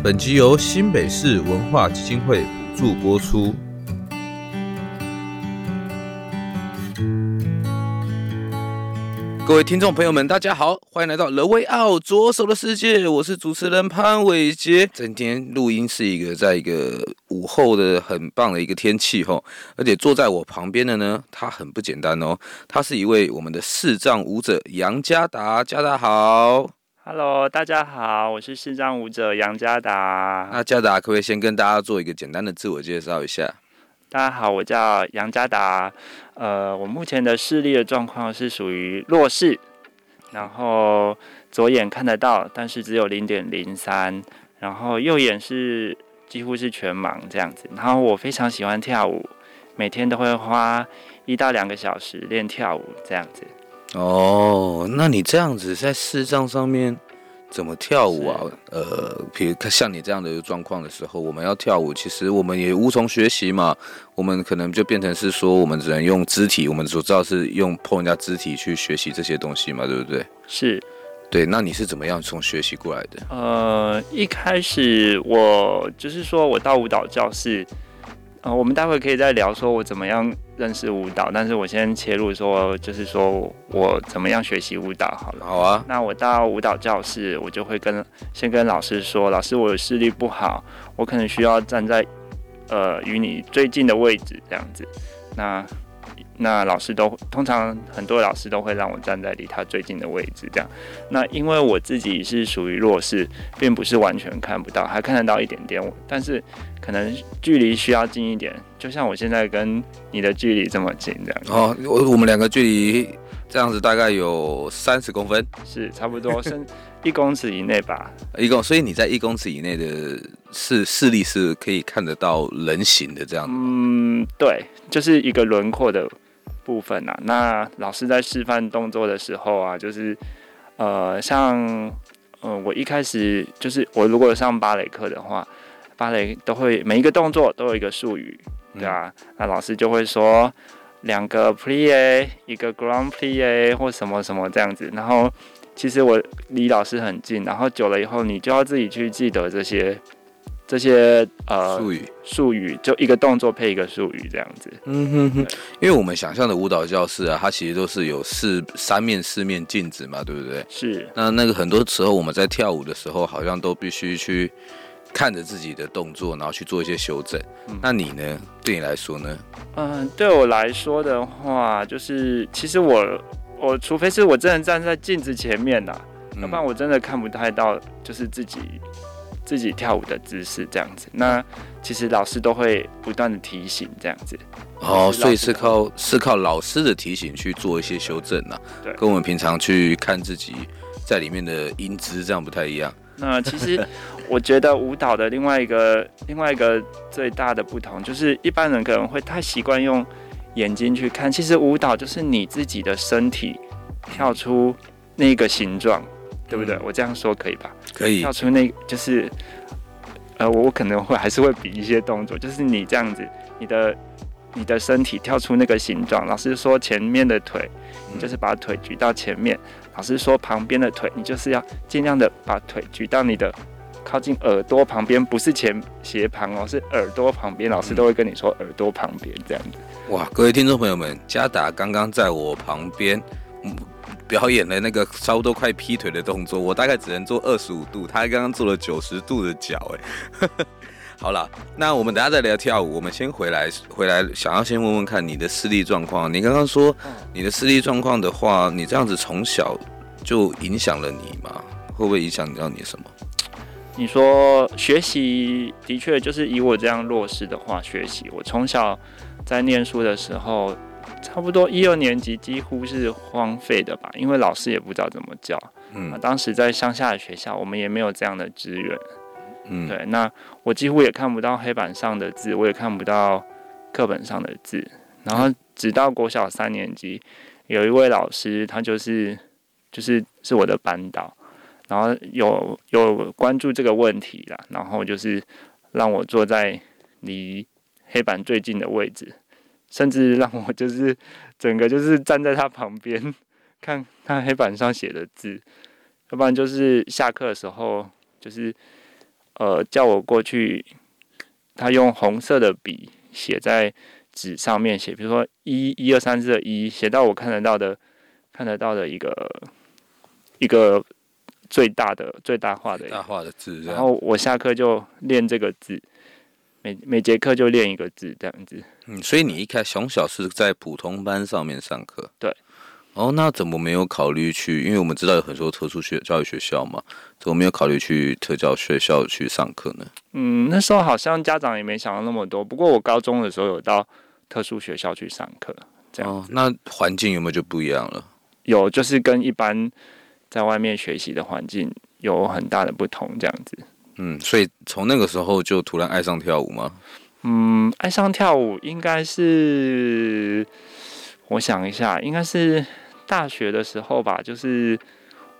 本集由新北市文化基金会补助播出。各位听众朋友们，大家好，欢迎来到 The Way Out 左手的世界，我是主持人潘伟杰。今天录音是一个在一个午后的很棒的一个天气吼，而且坐在我旁边的呢，他很不简单哦，他是一位我们的视障舞者杨家达，家达好。Hello，大家好，我是视障舞者杨家达。那家达可不可以先跟大家做一个简单的自我介绍一下？大家好，我叫杨家达。呃，我目前的视力的状况是属于弱视，然后左眼看得到，但是只有零点零三，然后右眼是几乎是全盲这样子。然后我非常喜欢跳舞，每天都会花一到两个小时练跳舞这样子。哦，那你这样子在视障上面怎么跳舞啊？呃，比如像你这样的状况的时候，我们要跳舞，其实我们也无从学习嘛。我们可能就变成是说，我们只能用肢体，我们所知道是用碰人家肢体去学习这些东西嘛，对不对？是，对。那你是怎么样从学习过来的？呃，一开始我就是说我到舞蹈教室。呃，我们待会可以再聊，说我怎么样认识舞蹈。但是我先切入说，就是说我怎么样学习舞蹈好了。好啊。那我到舞蹈教室，我就会跟先跟老师说，老师，我的视力不好，我可能需要站在呃与你最近的位置这样子。那那老师都通常很多老师都会让我站在离他最近的位置，这样。那因为我自己是属于弱势，并不是完全看不到，还看得到一点点，但是可能距离需要近一点，就像我现在跟你的距离这么近这样。哦，我我们两个距离这样子大概有三十公分，是差不多，是一公尺以内吧。一公，所以你在一公尺以内的视视力是可以看得到人形的这样子。嗯，对，就是一个轮廓的。部分啊，那老师在示范动作的时候啊，就是呃，像呃，我一开始就是我如果上芭蕾课的话，芭蕾都会每一个动作都有一个术语，对啊？嗯、那老师就会说两个 plie，一个 grand plie 或什么什么这样子。然后其实我离老师很近，然后久了以后，你就要自己去记得这些。这些呃术语术语就一个动作配一个术语这样子。嗯哼哼，因为我们想象的舞蹈教室啊，它其实都是有四三面四面镜子嘛，对不对？是。那那个很多时候我们在跳舞的时候，好像都必须去看着自己的动作，然后去做一些修正。嗯、那你呢？对你来说呢？嗯、呃，对我来说的话，就是其实我我除非是我真的站在镜子前面呐，嗯、要不然我真的看不太到，就是自己。自己跳舞的姿势这样子，那其实老师都会不断的提醒这样子。哦，所以是靠是靠老师的提醒去做一些修正呐。对，跟我们平常去看自己在里面的音姿这样不太一样。那其实我觉得舞蹈的另外一个 另外一个最大的不同，就是一般人可能会太习惯用眼睛去看，其实舞蹈就是你自己的身体跳出那个形状。对不对？我这样说可以吧？可以。跳出那，就是，呃，我可能会还是会比一些动作，就是你这样子，你的你的身体跳出那个形状。老师说前面的腿，你就是把腿举到前面；老师说旁边的腿，你就是要尽量的把腿举到你的靠近耳朵旁边，不是前斜旁哦，是耳朵旁边。老师都会跟你说耳朵旁边这样子。哇，各位听众朋友们，嘉达刚刚在我旁边。表演了那个差不多快劈腿的动作，我大概只能做二十五度，他刚刚做了九十度的脚，哎，好了，那我们等下再聊跳舞，我们先回来，回来想要先问问看你的视力状况。你刚刚说你的视力状况的话，你这样子从小就影响了你吗？会不会影响到你什么？你说学习的确就是以我这样弱势的话，学习我从小在念书的时候，差不多一二年级几乎是荒废的吧，因为老师也不知道怎么教。嗯，当时在乡下的学校，我们也没有这样的资源。嗯，对，那我几乎也看不到黑板上的字，我也看不到课本上的字。然后直到国小三年级，有一位老师，他就是就是是我的班导，然后有有关注这个问题啦，然后就是让我坐在离黑板最近的位置，甚至让我就是 整个就是站在他旁边。看看黑板上写的字，要不然就是下课的时候，就是呃叫我过去，他用红色的笔写在纸上面写，比如说一一二三四的一，写到我看得到的看得到的一个一个最大的最大化的大化的字，然后我下课就练这个字，每每节课就练一个字这样子。嗯，所以你一开始从小是在普通班上面上课，对。哦，那怎么没有考虑去？因为我们知道有很多特殊学教育学校嘛，怎么没有考虑去特教学校去上课呢？嗯，那时候好像家长也没想到那么多。不过我高中的时候有到特殊学校去上课，这样。哦，那环境有没有就不一样了？有，就是跟一般在外面学习的环境有很大的不同，这样子。嗯，所以从那个时候就突然爱上跳舞吗？嗯，爱上跳舞应该是，我想一下，应该是。大学的时候吧，就是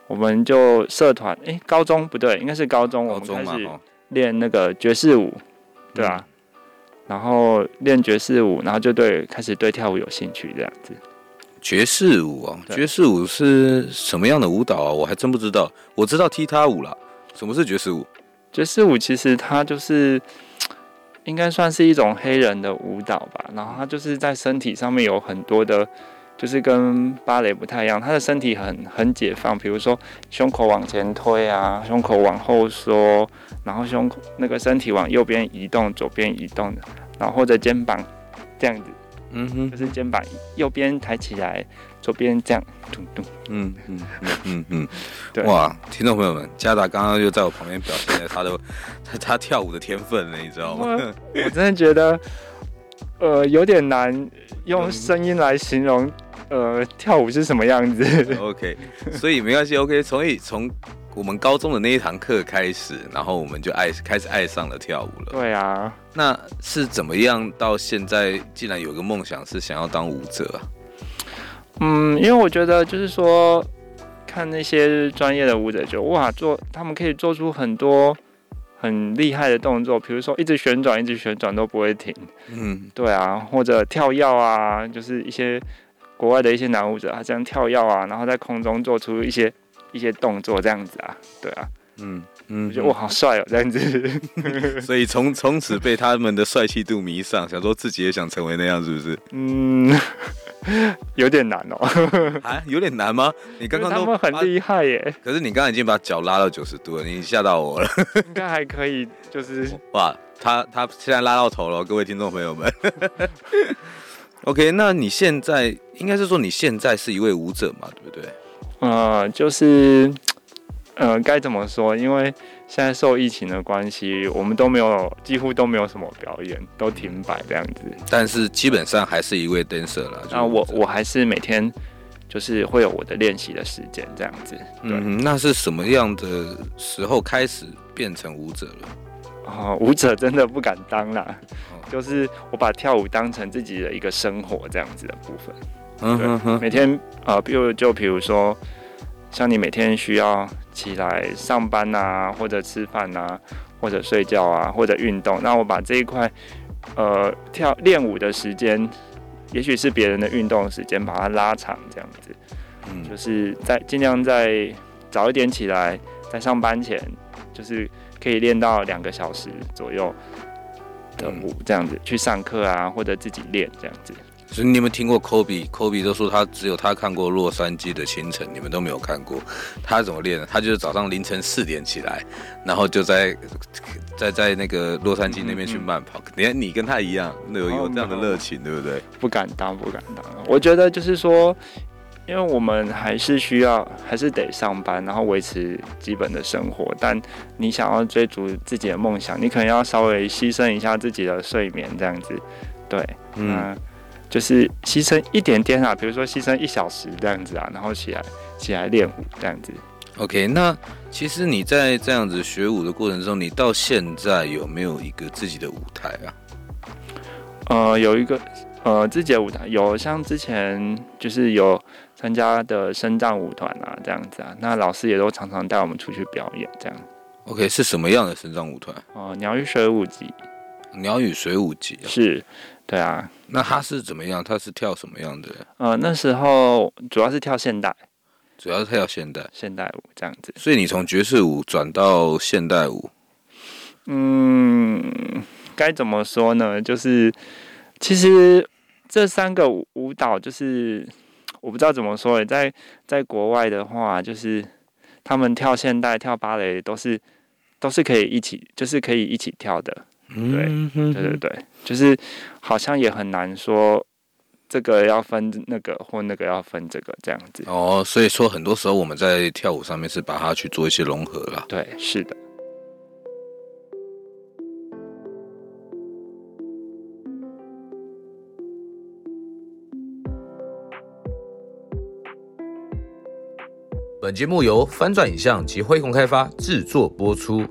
我们就社团，诶、欸，高中不对，应该是高中，我们开始练那个爵士舞，对啊，然后练爵士舞，然后就对开始对跳舞有兴趣这样子。爵士舞啊，爵士舞是什么样的舞蹈啊？我还真不知道。我知道踢踏舞啦，什么是爵士舞？爵士舞其实它就是应该算是一种黑人的舞蹈吧，然后它就是在身体上面有很多的。就是跟芭蕾不太一样，他的身体很很解放，比如说胸口往前推啊，胸口往后缩，然后胸那个身体往右边移动，左边移动，然后或者肩膀这样子，嗯哼，就是肩膀右边抬起来，左边这样，咚咚，嗯嗯嗯嗯嗯，对，哇，听众朋友们，嘉达刚刚就在我旁边表现了他的 他他跳舞的天分了，你知道吗？我，我真的觉得，呃，有点难用声音来形容。呃，跳舞是什么样子？OK，所以没关系。OK，所以从我们高中的那一堂课开始，然后我们就爱开始爱上了跳舞了。对啊，那是怎么样到现在竟然有个梦想是想要当舞者啊？嗯，因为我觉得就是说，看那些专业的舞者就哇，做他们可以做出很多很厉害的动作，比如说一直旋转，一直旋转都不会停。嗯，对啊，或者跳跃啊，就是一些。国外的一些男舞者，他这样跳跃啊，然后在空中做出一些一些动作，这样子啊，对啊，嗯嗯，我觉得哇，好帅哦，这样子。所以从从此被他们的帅气度迷上，想说自己也想成为那样，是不是？嗯，有点难哦。啊，有点难吗？你刚刚都他们很厉害耶。可是你刚刚已经把脚拉到九十度了，你吓到我了。应该还可以，就是哇，他他现在拉到头了，各位听众朋友们。OK，那你现在应该是说你现在是一位舞者嘛，对不对？呃，就是，呃，该怎么说？因为现在受疫情的关系，我们都没有，几乎都没有什么表演，都停摆这样子。但是基本上还是一位 dancer 了。那我我还是每天就是会有我的练习的时间这样子。嗯，那是什么样的时候开始变成舞者了？哦，舞者真的不敢当啦。就是我把跳舞当成自己的一个生活这样子的部分，嗯哼哼，每天呃，比如就比如说，像你每天需要起来上班啊，或者吃饭啊，或者睡觉啊，或者运动，那我把这一块呃跳练舞的时间，也许是别人的运动时间，把它拉长这样子，嗯，就是在尽量在早一点起来，在上班前，就是可以练到两个小时左右。的舞这样子去上课啊，或者自己练这样子。所以你们听过 Kobe？Kobe 都说他只有他看过洛杉矶的清晨，你们都没有看过。他怎么练呢？他就是早上凌晨四点起来，然后就在在在那个洛杉矶那边去慢跑。你看、嗯嗯、你跟他一样，有有这样的热情，对不对？不敢当，不敢当。我觉得就是说，因为我们还是需要，还是得上班，然后维持基本的生活。但你想要追逐自己的梦想，你可能要稍微牺牲一下自己的睡眠，这样子。对，嗯，就是牺牲一点点啊，比如说牺牲一小时这样子啊，然后起来起来练舞这样子。OK，那其实你在这样子学舞的过程中，你到现在有没有一个自己的舞台啊？呃，有一个呃自己的舞台，有像之前就是有参加的身藏舞团啊这样子啊，那老师也都常常带我们出去表演这样。OK，是什么样的身藏舞团？哦、呃，鸟语水舞集。鸟语水舞集、啊、是，对啊。那他是怎么样？他是跳什么样的？呃，那时候主要是跳现代。主要是跳现代，现代舞这样子。所以你从爵士舞转到现代舞，嗯，该怎么说呢？就是其实这三个舞蹈，就是我不知道怎么说。在在国外的话，就是他们跳现代、跳芭蕾都是都是可以一起，就是可以一起跳的。对，对对对，就是好像也很难说。这个要分那个，或那个要分这个，这样子。哦，所以说很多时候我们在跳舞上面是把它去做一些融合了。对，是的。本节目由翻转影像及辉洪开发制作播出。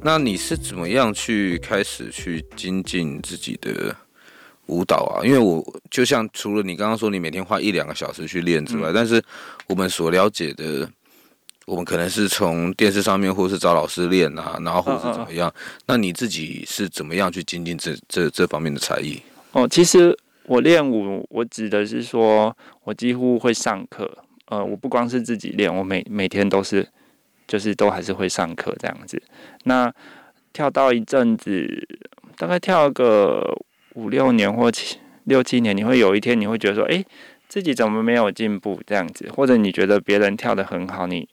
那你是怎么样去开始去精进自己的舞蹈啊？因为我就像除了你刚刚说你每天花一两个小时去练之外，嗯、但是我们所了解的，我们可能是从电视上面或是找老师练啊，然后或是怎么样。那你自己是怎么样去精进这这这方面的才艺？哦，其实我练舞，我指的是说我几乎会上课。呃，我不光是自己练，我每每天都是。就是都还是会上课这样子，那跳到一阵子，大概跳个五六年或七六七年，你会有一天你会觉得说，诶，自己怎么没有进步这样子？或者你觉得别人跳得很好，你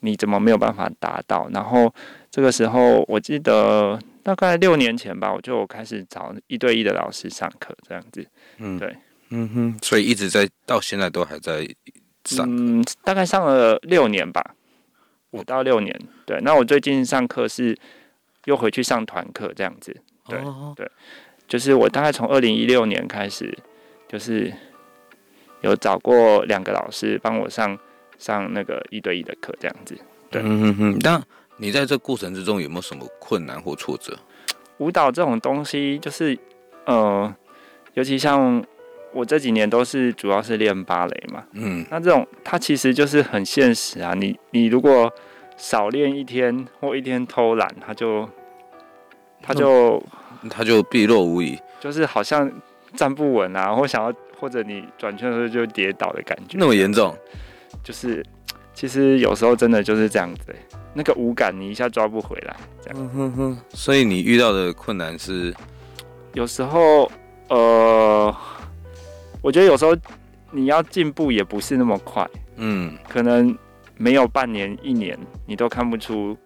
你怎么没有办法达到？然后这个时候，我记得大概六年前吧，我就开始找一对一的老师上课这样子。嗯，对，嗯哼，所以一直在到现在都还在上，嗯，大概上了六年吧。五到六年，对。那我最近上课是又回去上团课这样子，对对，就是我大概从二零一六年开始，就是有找过两个老师帮我上上那个一对一的课这样子，对。嗯哼哼。那你在这过程之中有没有什么困难或挫折？舞蹈这种东西，就是呃，尤其像。我这几年都是主要是练芭蕾嘛，嗯，那这种它其实就是很现实啊。你你如果少练一天或一天偷懒，它就它就它就毕露无遗，就是好像站不稳啊，或想要或者你转圈的时候就跌倒的感觉。那么严重？就是其实有时候真的就是这样子，那个无感你一下抓不回来，这样。嗯哼哼。所以你遇到的困难是，有时候呃。我觉得有时候你要进步也不是那么快，嗯，可能没有半年一年，你都看不出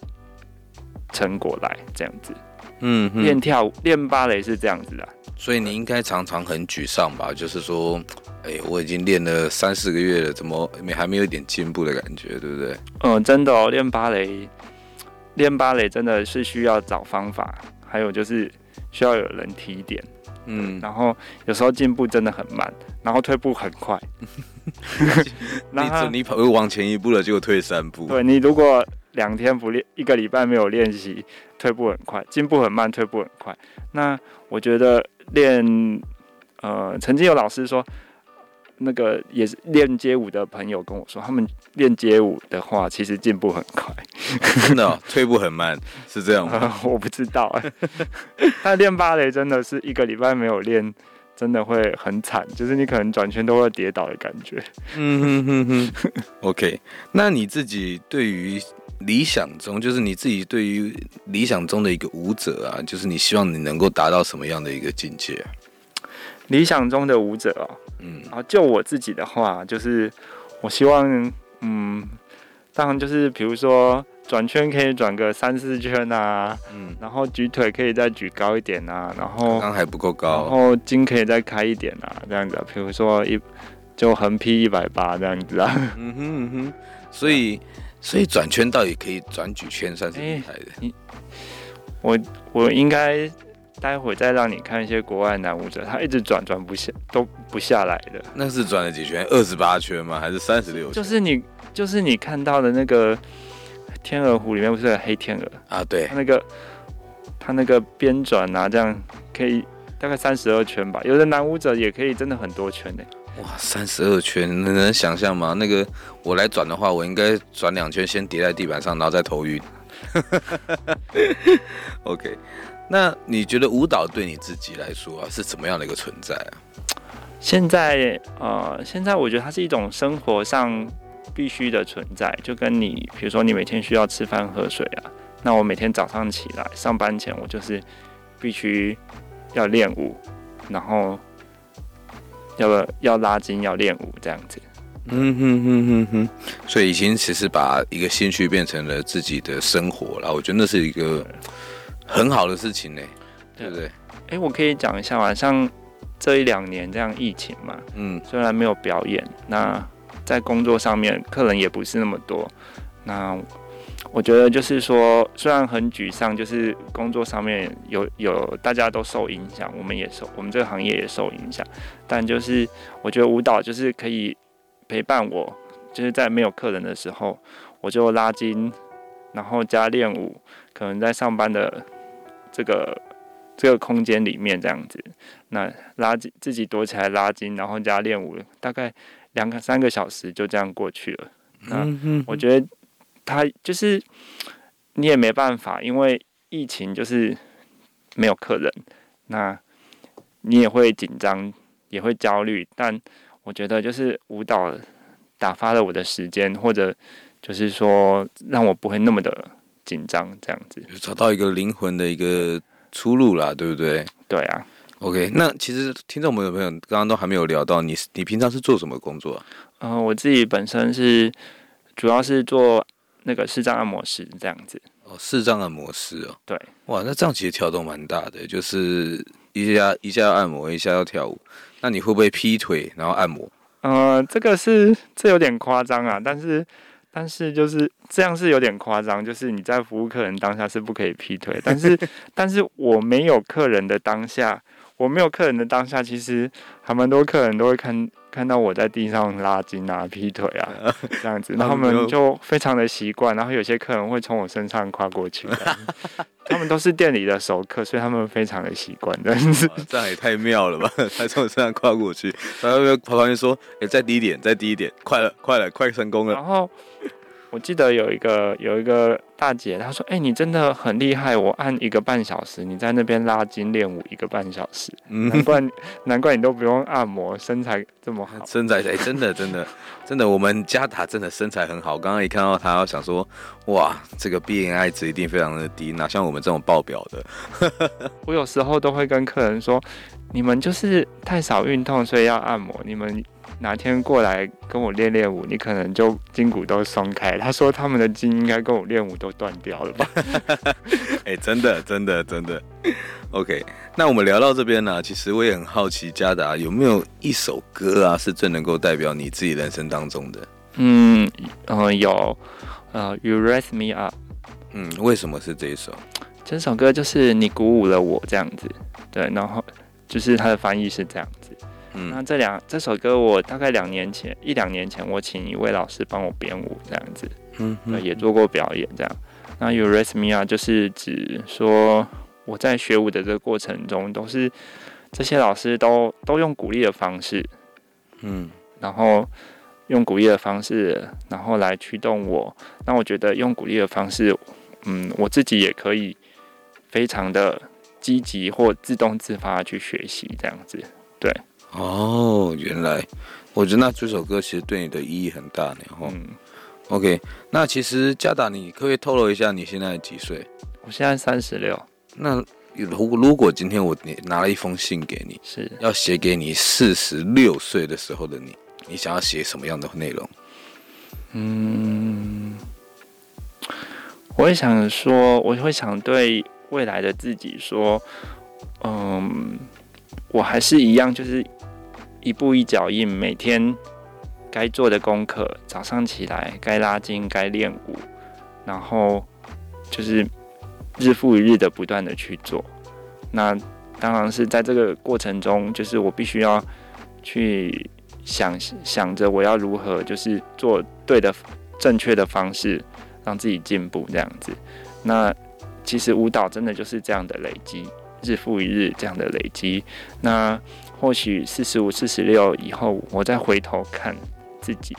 成果来这样子，嗯，练跳舞练芭蕾是这样子的，所以你应该常常很沮丧吧？就是说，哎，我已经练了三四个月了，怎么没还没有一点进步的感觉，对不对？嗯，真的哦，练芭蕾，练芭蕾真的是需要找方法，还有就是需要有人提点。嗯，然后有时候进步真的很慢，然后退步很快。然后你跑又往前一步了，就退三步。对，你如果两天不练，一个礼拜没有练习，退步很快，进步很慢，退步很快。那我觉得练，呃，曾经有老师说。那个也是练街舞的朋友跟我说，他们练街舞的话，其实进步很快，真 的、哦、退步很慢，是这样吗？呃、我不知道哎。但练芭蕾真的是一个礼拜没有练，真的会很惨，就是你可能转圈都会跌倒的感觉。嗯哼哼哼。OK，那你自己对于理想中，就是你自己对于理想中的一个舞者啊，就是你希望你能够达到什么样的一个境界？理想中的舞者哦。嗯，然后就我自己的话，就是我希望，嗯，当然就是比如说转圈可以转个三四圈啊，嗯，然后举腿可以再举高一点啊，然后刚刚还不够高，然后筋可以再开一点啊，这样子，比如说一就横劈一百八这样子啊，嗯哼嗯哼，所以所以转圈倒也可以转几圈算是厉害的？欸、我我应该。待会再让你看一些国外男舞者，他一直转转不下，都不下来的。那是转了几圈？二十八圈吗？还是三十六圈？就是你，就是你看到的那个天鹅湖里面不是有黑天鹅啊？对，他那个他那个边转啊，这样可以大概三十二圈吧。有的男舞者也可以真的很多圈呢。哇，三十二圈，你能想象吗？那个我来转的话，我应该转两圈，先叠在地板上，然后再头晕。OK。那你觉得舞蹈对你自己来说啊，是怎么样的一个存在啊？现在呃，现在我觉得它是一种生活上必须的存在，就跟你比如说你每天需要吃饭喝水啊，那我每天早上起来上班前，我就是必须要练舞，然后要不要拉筋，要练舞这样子。嗯哼哼哼哼，所以已经其实把一个兴趣变成了自己的生活了，我觉得那是一个。很好的事情呢，对不对？哎、欸，我可以讲一下嘛，像这一两年这样疫情嘛，嗯，虽然没有表演，那在工作上面客人也不是那么多，那我觉得就是说，虽然很沮丧，就是工作上面有有大家都受影响，我们也受，我们这个行业也受影响，但就是我觉得舞蹈就是可以陪伴我，就是在没有客人的时候，我就拉筋，然后加练舞，可能在上班的。这个这个空间里面这样子，那拉筋自己躲起来拉筋，然后加练舞，大概两个三个小时就这样过去了。那我觉得他就是你也没办法，因为疫情就是没有客人，那你也会紧张，也会焦虑。但我觉得就是舞蹈打发了我的时间，或者就是说让我不会那么的。紧张这样子，找到一个灵魂的一个出路啦，对不对？对啊。OK，那其实听众朋友朋友刚刚都还没有聊到你，你平常是做什么工作啊？嗯、呃，我自己本身是主要是做那个视障按摩师这样子。哦，视障按摩师哦。对。哇，那这样其实跳动蛮大的，就是一下一下要按摩，一下要跳舞。那你会不会劈腿然后按摩？呃，这个是这有点夸张啊，但是。但是就是这样是有点夸张，就是你在服务客人当下是不可以劈腿，但是 但是我没有客人的当下，我没有客人的当下，其实还蛮多客人都会看看到我在地上拉筋啊、劈腿啊 这样子，然后他们就非常的习惯，然后有些客人会从我身上跨过去。他们都是店里的熟客，所以他们非常的习惯。但是这样也太妙了吧？他从我身上跨过去，然后又跑旁边说：“哎、欸，再低一点，再低一点，快了，快了，快成功了。”然后我记得有一个有一个大姐，她说：“哎、欸，你真的很厉害，我按一个半小时，你在那边拉筋练舞一个半小时，难怪难怪你都不用按摩，身材这么好。身材哎、欸，真的真的真的，我们家塔真的身材很好。刚刚一看到她，我想说，哇，这个 BMI 值一定非常的低，哪像我们这种爆表的。我有时候都会跟客人说，你们就是太少运动，所以要按摩。你们。哪天过来跟我练练舞，你可能就筋骨都松开。他说他们的筋应该跟我练舞都断掉了吧？哎、欸，真的，真的，真的。OK，那我们聊到这边呢、啊，其实我也很好奇，嘉达有没有一首歌啊，是最能够代表你自己人生当中的？嗯，呃，有，呃，You Raise Me Up。嗯，为什么是这一首？这首歌就是你鼓舞了我这样子，对，然后就是它的翻译是这样子。嗯，那这两这首歌，我大概两年前一两年前，我请一位老师帮我编舞，这样子，嗯，对，也做过表演，这样。那 You Raise Me Up 就是指说我在学舞的这个过程中，都是这些老师都都用鼓励的方式，嗯，然后用鼓励的方式，然后来驱动我。那我觉得用鼓励的方式，嗯，我自己也可以非常的积极或自动自发去学习，这样子，对。哦，原来，我觉得那这首歌其实对你的意义很大呢。哈、嗯，OK，那其实嘉达，你可不可以透露一下你现在几岁？我现在三十六。那如果如果今天我拿了一封信给你，是要写给你四十六岁的时候的你，你想要写什么样的内容？嗯，我会想说，我会想对未来的自己说，嗯，我还是一样，就是一步一脚印，每天该做的功课，早上起来该拉筋，该练舞，然后就是日复一日的不断的去做。那当然是在这个过程中，就是我必须要去。想想着我要如何就是做对的正确的方式，让自己进步这样子。那其实舞蹈真的就是这样的累积，日复一日这样的累积。那或许四十五、四十六以后，我再回头看自己，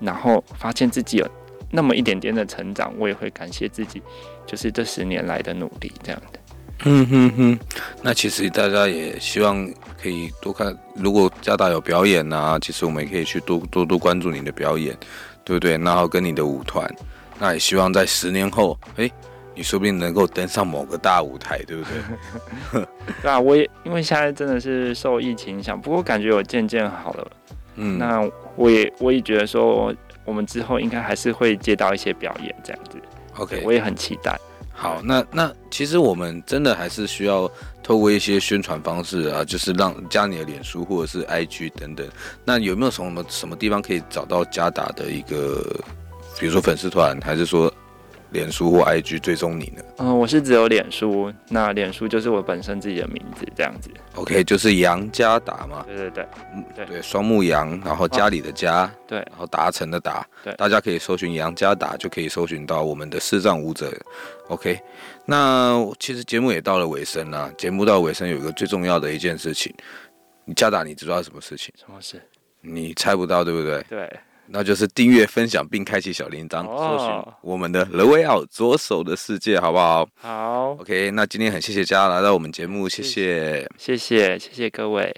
然后发现自己有那么一点点的成长，我也会感谢自己，就是这十年来的努力这样的。嗯哼哼，那其实大家也希望可以多看，如果加达有表演啊，其实我们也可以去多多多关注你的表演，对不对？然后跟你的舞团，那也希望在十年后，哎，你说不定能够登上某个大舞台，对不对？对啊，我也因为现在真的是受疫情影响，不过感觉我渐渐好了。嗯，那我也我也觉得说，我们之后应该还是会接到一些表演这样子。OK，我也很期待。好，那那其实我们真的还是需要透过一些宣传方式啊，就是让加你的脸书或者是 IG 等等。那有没有什么什么地方可以找到加达的一个，比如说粉丝团，还是说？脸书或 IG 追踪你呢？嗯，我是只有脸书，那脸书就是我本身自己的名字这样子。OK，就是杨家达嘛。对对对，嗯对，对，双木杨，然后家里的家，对，然后达成的达，对，大家可以搜寻杨家达，就可以搜寻到我们的视障舞者。OK，那其实节目也到了尾声了，节目到尾声有一个最重要的一件事情，你家达，你知道什么事情？什么事？你猜不到，对不对？对。那就是订阅、分享并开启小铃铛，搜寻我们的 The Way Out 左手的世界，好不好？好。OK，那今天很谢谢家来到我们节目，谢谢，谢谢，谢谢各位。